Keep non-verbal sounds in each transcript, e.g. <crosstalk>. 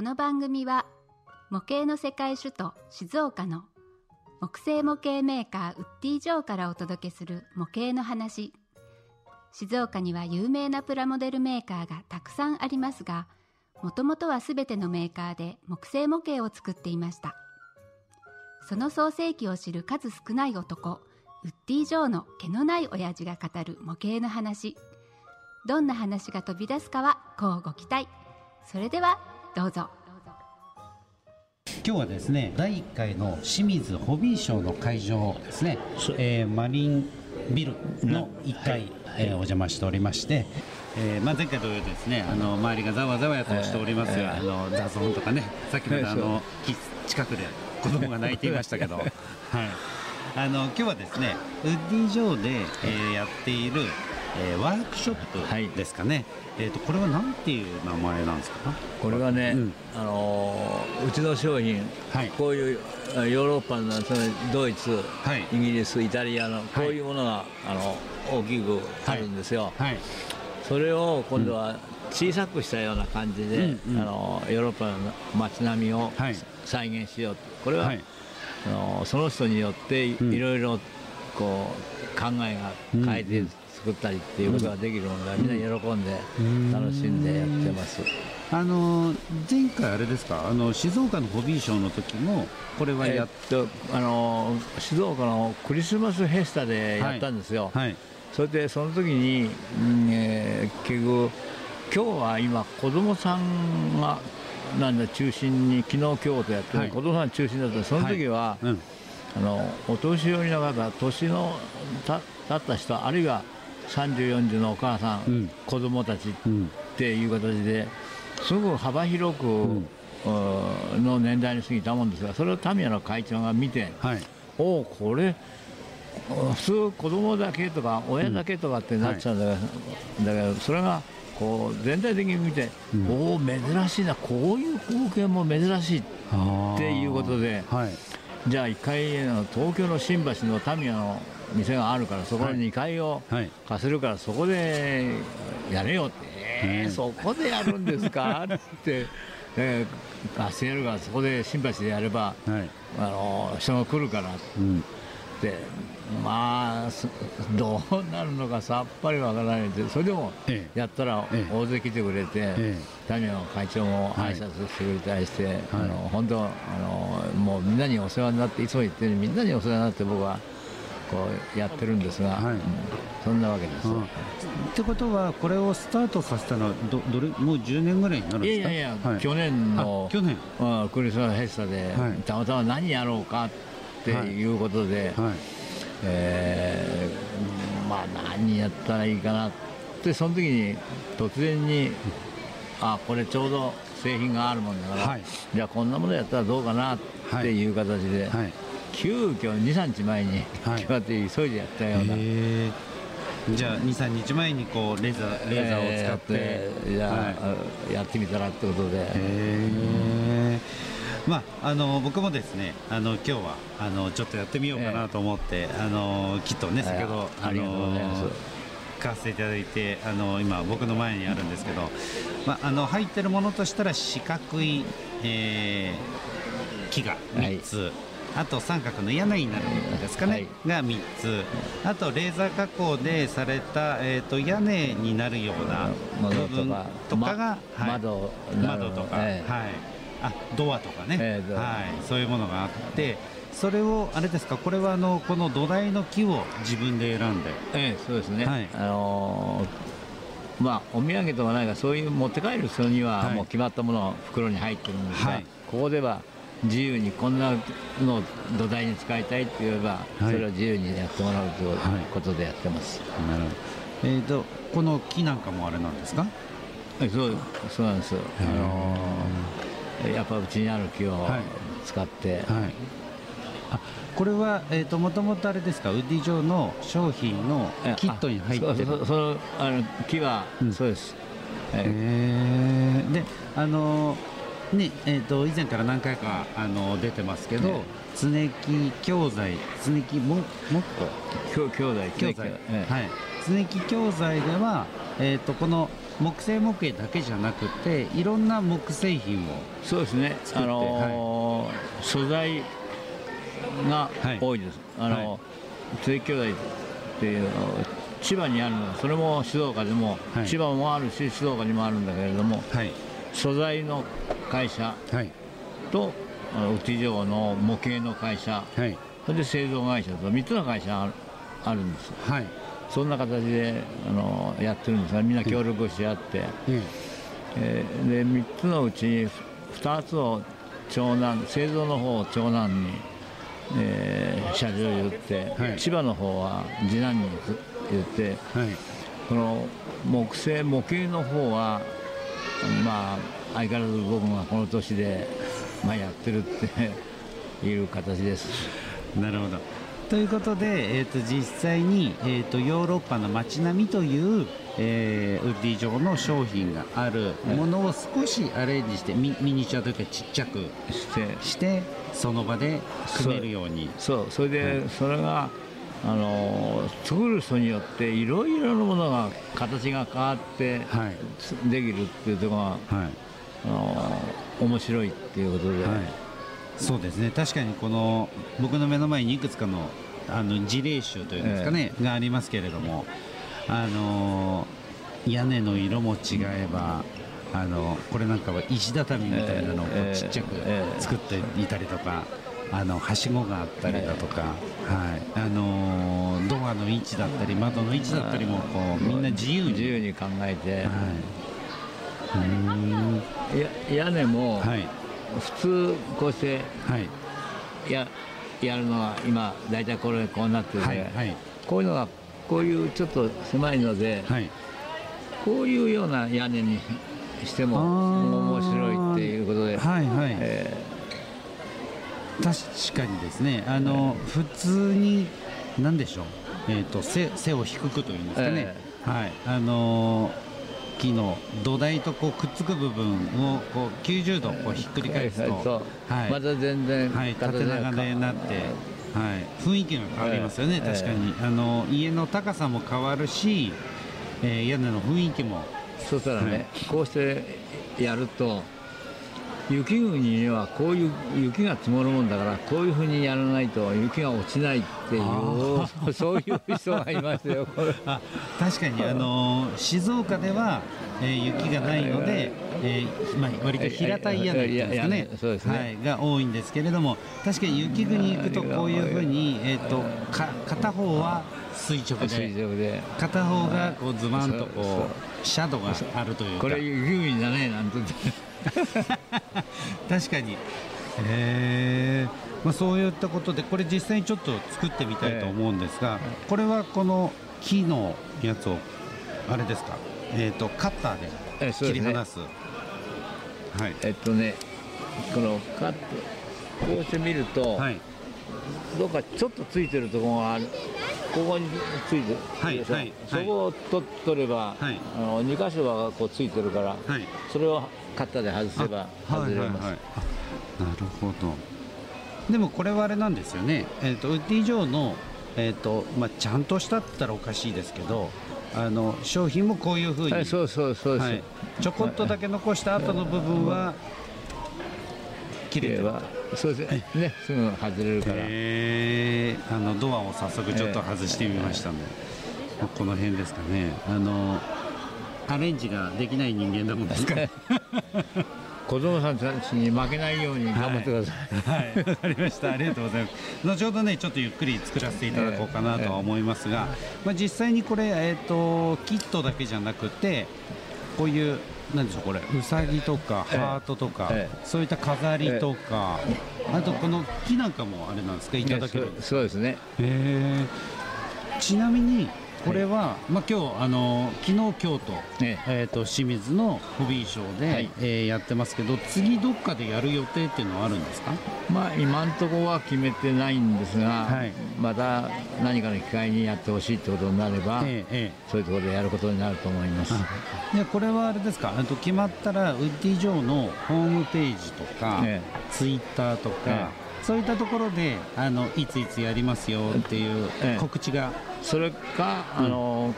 この番組は模型の世界首都静岡の木製模型メーカーウッディ・ジョーからお届けする模型の話。静岡には有名なプラモデルメーカーがたくさんありますがもともとは全てのメーカーで木製模型を作っていました。その創世記を知る数少ない男ウッディ・ジョーの毛のない親父が語る模型の話。どんな話が飛び出すかはこうご期待。それではどうぞ。今日はですね第1回の清水ホビーショーの会場ですね、えーマリンビルの1階、えーお邪魔しておりまして、えーまあ、前回同様ですねあの周りがざわざわやとしておりますが、あの雑音とかねさっきまであの木近くで子供が泣いていましたけど、<laughs> はい、あの今日はですねウッディ・ジョーで、えーやっている、えーワークショップですかね、えー、とこれは何ていう名前なんですか？これはね、うん。あのーうちの商品、はい。こういうあヨーロッパのそのドイツ、はい。イギリスイタリアのこういうものが、あの大きくあるんですよ、はい。それを今度は小さくしたような感じで、うんうん。あのヨーロッパの街並みをはい。再現しようと。これは、はい。あのその人によっていん。いろいろこう考えが変えて作ったりっていうことができるので、みんな喜んで楽しんでやってます。あの前回あれですか？あの静岡のホビーショーの時もこれはやっえっとあの静岡のクリスマスフェスタでやったんですよ、はい。それでその時に、うんえー結局今日は今子供さんがなんだ中心に昨日今日とやってる、はい。子供さん中心だった。その時は、うん。あのお年寄りの方年のた経った人あるいは3040のお母さん、うん。子供たちうんっていう形ですごく幅広く、うーの年代に過ぎたもんですがそれをタミヤの会長が見てはい。おおこれ普通子供だけとか親だけとかってなっちゃうんだけど,、だけどそれがこう全体的に見て、おお珍しいなこういう光景も珍しいっていうことではい。じゃあ1階の東京の新橋のタミヤの店があるからそこの2階をはい貸せるからそこでやれよって、えーうんそこでやるんですか？って、えー貸してやるからそこで新橋でやれば、はい。あの人が来るから。っうん。てまあすどうなるのかさっぱりわからないでそれでもええ。やったらええ。大勢来てくれて、えタミヤの会長もはい挨拶してくれたりして、あの本当あのもうみんなにお世話になっていつも言ってるみんなにお世話になって僕はこうやってるんですが、はい。うんそんなわけです。あってことはこれをスタートさせたのはどどれもう10年ぐらいになるんいですか？やいやいや、はい。去年のあ去年。うんクリスマスフェスタで、はい。たまたま何やろうかってい。うことで、はい。えーまあ何やったらいいかなってその時に突然にあこれちょうど製品があるもんだから、はい。じゃあこんなものやったらどうかなっていう形で、はい急遽23日前にはい。決まって急いでやったような。へー。じゃあ23日前にこうレーザーレーザーを使って、えーやってじゃあ、やってみたらってことで、へえまああの僕もですねあの今日はあのちょっとやってみようかなと思って、あのきっとね先ほどありがとうございます。買わせていただいてあの今僕の前にあるんですけど、まああの入ってるものとしたら四角い、えー木が3つ。あと三角の屋根になるんですかね、はい。が3つ。あとレーザー加工でされた、えー、と屋根になるような窓とか部分とかが、まはい。窓窓とか、ええ。はい、あドアとかね、ええドア。はい、そういうものがあってそれをあれですかこれはあのこの土台の木を自分で選んで。ええそうですね、はい。あのーまあお土産とかないかそういう持って帰る人にははい。もう決まったものが袋に入ってるんですが、はい。ここでは自由にこんなのを土台に使いたいって言えば、はい。それを自由にやってもらうというはいことでやってます、なるほど、えー、とこの木なんかもあれなんですか？えそうそうなんです、あのーやっぱうちにある木をはい。使って、はい。あこれは、えー、ともともとあれですか？ウッディ城の商品のえキットに入ってあそるそそのあの木は、うん。そうです、えへー。であのねえー、と以前から何回かあの出てますけど、え常木教材常木ももっこきょ兄弟教材、ええ。はい。常木教材では、えー、とこの木製模型だけじゃなくていろんな木製品をそうですね。あのー、素材が多いです、はい、あの、はい、津兄弟っていう千葉にあるのそれも静岡でも、はい、千葉もあるし静岡にもあるんだけれども、はい、素材の会社と、はい、ウッディ城の模型の会社、はい、それで製造会社と3つの会社あるんです、はい、そんな形であのやってるんです。がみんな協力し合って、うん、えー、で3つのうち2つを長男製造の方を長男に、えー、社長言って、はい、千葉の方は次男に言って、はい、この木製模型の方はまあ相変わらず僕がこの年で、まあ、やってるっていう形です。なるほどということで、えーと、実際に、えーと、ヨーロッパの街並みという、えー、ウッディ状の商品があるものを少しアレンジしてミミニチュアというかちっちゃくしてしてその場で組めるようにそうそれで、はい、それがあの作る人によっていろいろなものが形が変わってできるっていうところが、はい、あの面白いっていうことで、はい、そうですね。確かにこの僕の目の前にいくつかのあの事例集というんですかね、えー、がありますけれどもあの屋根の色も違えば、あのこれなんかは石畳みたいなのをちっちゃく作っていたりとか。あのはしごがあったりだとか、はい。あのドアの位置だったり窓の位置だったりもこうみんな自由に。自由に考えて、はい、や屋根も、はい、普通こうして、はい、ややるのは今大体これこうなってて、はいはい、こういうのがこういうちょっと狭いので、はい、こういうような屋根にしても面白いっていうことで、はいはい。えー確かにですね。あの、普通に何でしょう、えーと、背背を低くというんですかね、えー、はい。あの木の土台とこうくっつく部分をこう90度こうひっくり返すと、はい、また全然、はい、縦長でなって、はい、雰囲気が変わりますよね、えー、確かに、あの家の高さも変わるし、えー、屋根の雰囲気も。そしたらね、はい、こうしてやると雪国にはこういう雪が積もるもんだからこういうふうにやらないと雪が落ちないっていうそういう人がいましたよあ確かにあの静岡では、えー、雪がないので、えーまあ、割と平たい屋根ですかね。そうですね、はい、が多いんですけれども確かに雪国行くとこういうふうに、えーと、か片方は垂直で片方がこうズバンとこうシャドウがあるというか。これ雪国だねなんて <laughs> 確かに。へえまあ、そういったことでこれ実際にちょっと作ってみたいと思うんですが、これはこの木のやつをあれですか、えーと、カッターで切り離す,、はい。えっとねこのカットこうして見ると、はい、どうかちょっとついてるところがあるここについてる、はいはい、そこを取取れば、はい、あの2箇所がこうついてるから、はい、それをカッターで外せば外れます、はいはい。はい、なるほど。でもこれはあれなんですよね、えーと、ウッディ上の、えーとまあ、ちゃんとしたったらおかしいですけどあの商品もこういうふうに、はい、そうそうそうちょこっとだけ残した後の部分は切れてはそうですね、ねすぐ外れるから。えー、あのドアを早速ちょっと外してみましたので、えー、この辺ですかね。あのアレンジができない人間だもんですか子供 <laughs> さんたちに負けないように頑張ってください。はい、わ、はい、かりました。ありがとうございます。後ほどね、ちょっとゆっくり作らせていただこうかなとは思いますが、えー、まあ実際にこれえっ、ー、とキットだけじゃなくて、こういうなんでしょうこれ。うさぎとかハートとか、えー、そういった飾りとか、あとこの木なんかもあれなんですか？いただけるそうですね。えー、ちなみにこれは、まあ、今日あの昨日今日と,、え。えー、と清水のホビーショーで、はい、えー、やってますけど次どっかでやる予定っていうのはあるんですか、まあ、今のところは決めてないんですが、はい、また何かの機会にやってほしいってことになれば、ええそういうところでやることになると思います。でこれはあれですか？と決まったらウッディ・ジョーのホームページとか、ええ、ツイッターとか、そういったところであのいついつやりますよっていう告知が、それか、あの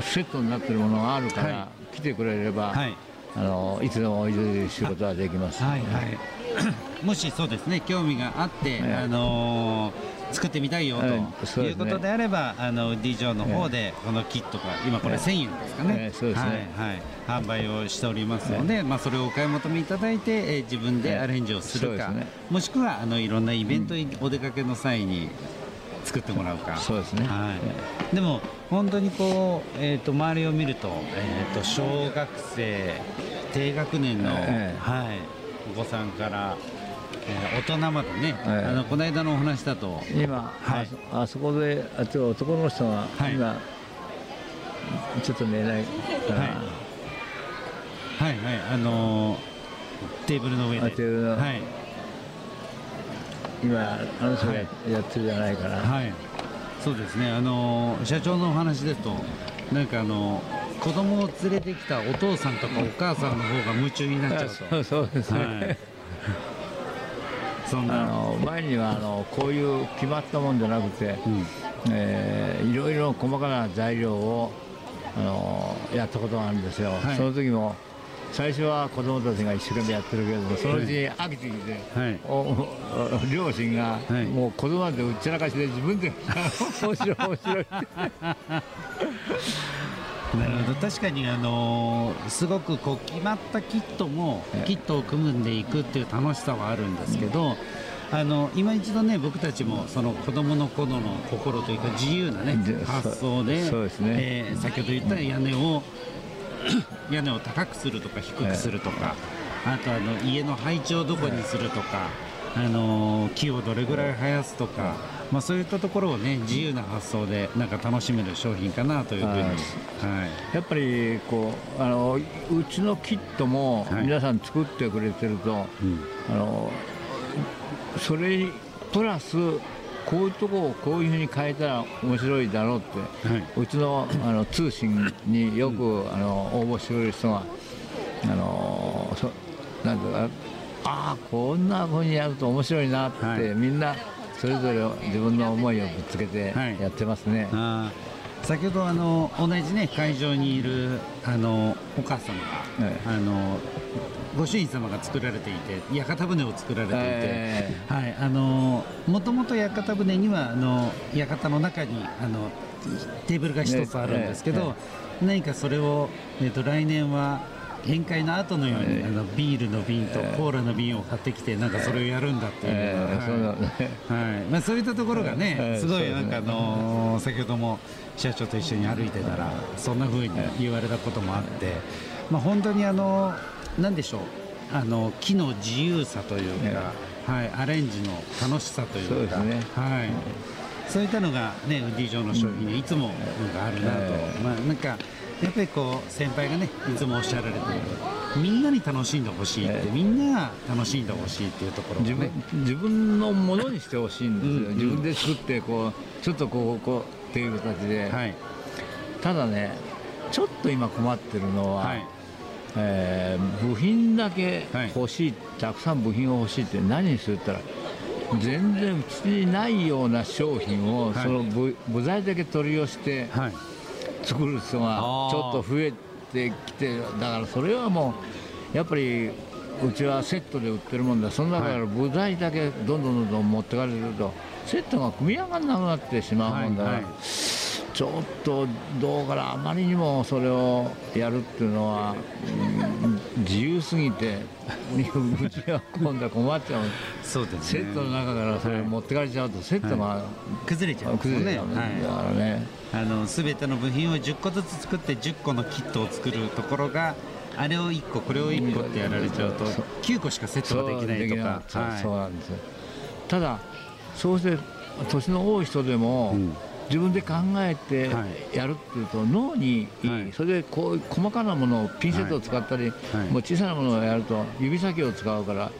セットになってるものがあるから、来来てくれれば、はい。あのいつでもおいですることはできます。はいはい。<laughs> もしそうですね興味があって、はいあのー作ってみたいよと、はいそうですね。いうことであればあの D 上の方でこのキットが今これええ。1000円ですかね、ええそうですね。はいはい、販売をしておりますので、まあ、それをお買い求めいただいて、えー自分でアレンジをするか、ね。もしくはあのいろんなイベントにお出かけの際に作ってもらうか、そうですね。はい、でも本当にこう、えー、と周りを見ると,、えー、と小学生低学年の、ええ。はい、お子さんから、えー大人までね、ええ。あのこの間のお話だと、今、はい。あそこであちょ男の人がはい。今、ちょっと寝ないから、はい。はいはい。あのーテーブルの上で。あテーブルの。はい今あの人がはやってるじゃないかな、はい、そうですね、あの社長のお話ですと、なんかあの子供を連れてきたお父さんとかお母さんの方が夢中になっちゃうと。<laughs> そうそうですね、はい、<laughs> そんあな、の前にはあのこういう決まったもんじゃなくて、うん。えーいろいろ細かな材料をあのやったことがあるんですよ、はい。その時も最初は子供たちが一生懸命やってるけれどもそのうちに飽きてきて、はい。おお両親がはい。もう子供なんてうっちゃらかしで自分で面白い面白い。<laughs> なるほど確かにあのすごくこう決まったキットもええ。キットを組んでいくっていう楽しさはあるんですけど、あの今一度ね僕たちもその子供の頃の心というか自由なねで発想でそうですね。えー先ほど言った屋根を <clears throat> 屋根を高くするとか低くするとか、あとあの家の配置をどこにするとか、あの木をどれぐらい生やすとか、まあ、そういったところをね自由な発想でなんか楽しめる商品かなというふうに、はい。はい。やっぱりこうあのうちのキットもはい。皆さん作ってくれてると、うん。あのそれにプラスこういうとこをこういうふうに変えたら面白いだろうって、はい。うちのあの通信によく、あの応募してくれる人があのそなんていうかああこんなふうにやると面白いなって、はい。みんなそれぞれ自分の思いをぶつけてはい。やってますね。あー。先ほどあの同じね会場にいるあのお母様が、ええ。あのご主人様が作られていて屋形船を作られていて、えはいあのもともと屋形船にはあの屋形の中にあのテーブルが一つあるんですけど、ね何かそれを、えー、と来年は宴会の後のように、ええあのビールの瓶とええコーラの瓶を買ってきてなんかそれをやるんだっていう、はい。ね。はい。まあ、そういったところがね、ええすごいなんかあのー先ほども社長と一緒に歩いてたら、そんな風に言われたこともあって、まあ、本当にあのなんでしょう？あの木の自由さというか、はい、アレンジの楽しさというかそうですね。はい、そういったのが、ね、ウッディ上の商品にいつもなんかあるなと、ええ。まあ、なんかやっぱりこう先輩がねいつもおっしゃられているみんなに楽しんでほしいって、ええ。みんなが楽しんでほしいっていうところが自ね分自分のものにしてほしいんですよ、うんうん。自分で作ってこうちょっとこうこうっていう形で、はい。ただねちょっと今困ってるのは、はいえー部品だけはい欲しい、たくさん部品を欲しいって何にするって言ったら全然うちにないような商品を、はいその部部材だけ取り寄せてはい。作る人がちょっと増えてきてだからそれはもうやっぱりうちはセットで売ってるもんだ。その中から部材だけどんどんどんどん持ってかれるとセットが組み上がらなくなってしまうもんだから、はいはいちょっとどうかなあまりにもそれをやるっていうのは、うん自由すぎてうちは今度は困っちゃう。そうですね。セットの中からそれを持ってかれちゃうとセットが崩れちゃう崩れちゃうんだからね。あの全ての部品を10個ずつ作って10個のキットを作るところがあれを1個これを1個ってやられちゃうとそう。9個しかセットができないとか。そうなんですよ。ただそうして年の多い人でも、うん自分で考えてはい。やるっていうと脳にいい、はい。それでこう細かなものをピンセットを使ったり、はい。もう小さなものをやると指先を使うから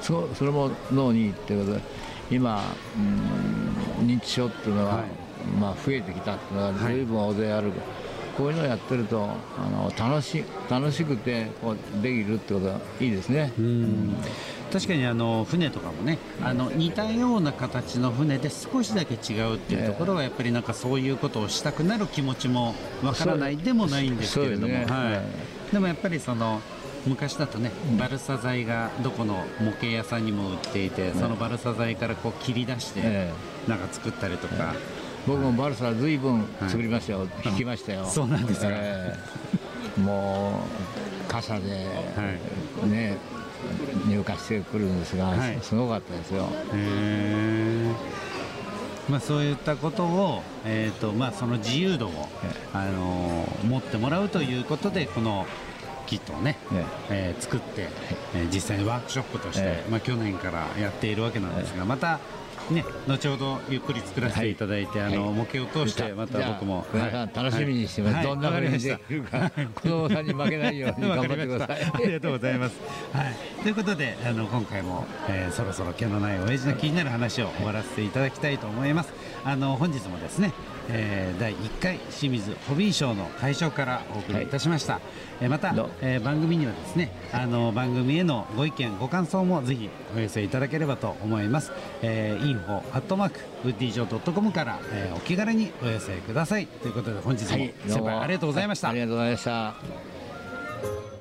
そそれも脳にいいっていうことで今、うん認知症っていうのは、はい。まあ、増えてきたっていうのがはい。随分大勢ある、こういうのをやってるとあの楽し楽しくてこうできるってことがいいですね。うん。確かにあの船とかもねあの似たような形の船で少しだけ違うっていうところはやっぱりなんかそういうことをしたくなる気持ちもわからないでもないんですけれども、ね。はい、でもやっぱりその昔だとねバルサ材がどこの模型屋さんにも売っていてそのバルサ材からこう切り出してえなん。か作ったりとか、僕もバルサずいぶん作りましたよ、い引きましたよ。そうなんですか。ええ。もう傘で、ね入荷してくるんですが、はい。すごかったですよ。へーまあ、そういったことを、えーとまあ、その自由度を、あのー持ってもらうということでこのキットをね、えー作って、えー実際にワークショップとして、ええ。まあ、去年からやっているわけなんですが、また、ね、後ほどゆっくり作らせていただいて、あのはい模型を通してまた僕も、じゃあ皆さん楽しみにしてます、はい。どんな風にできるか。子供さんに負けないように頑張ってください。ありがとうございます。はい、ということであの今回も、えーそろそろ毛のない親父の気になる話を終わらせていただきたいと思います。あの本日もですね、えー第1回清水ホビーショーの会場からお送りいたしました。えーまたえー番組にはですねあの番組へのご意見ご感想もぜひお寄せいただければと思います。えー、info アットマークウッディジョー .com から、えーお気軽にお寄せください。ということで本日も、先輩ありがとうございました。ありがとうございました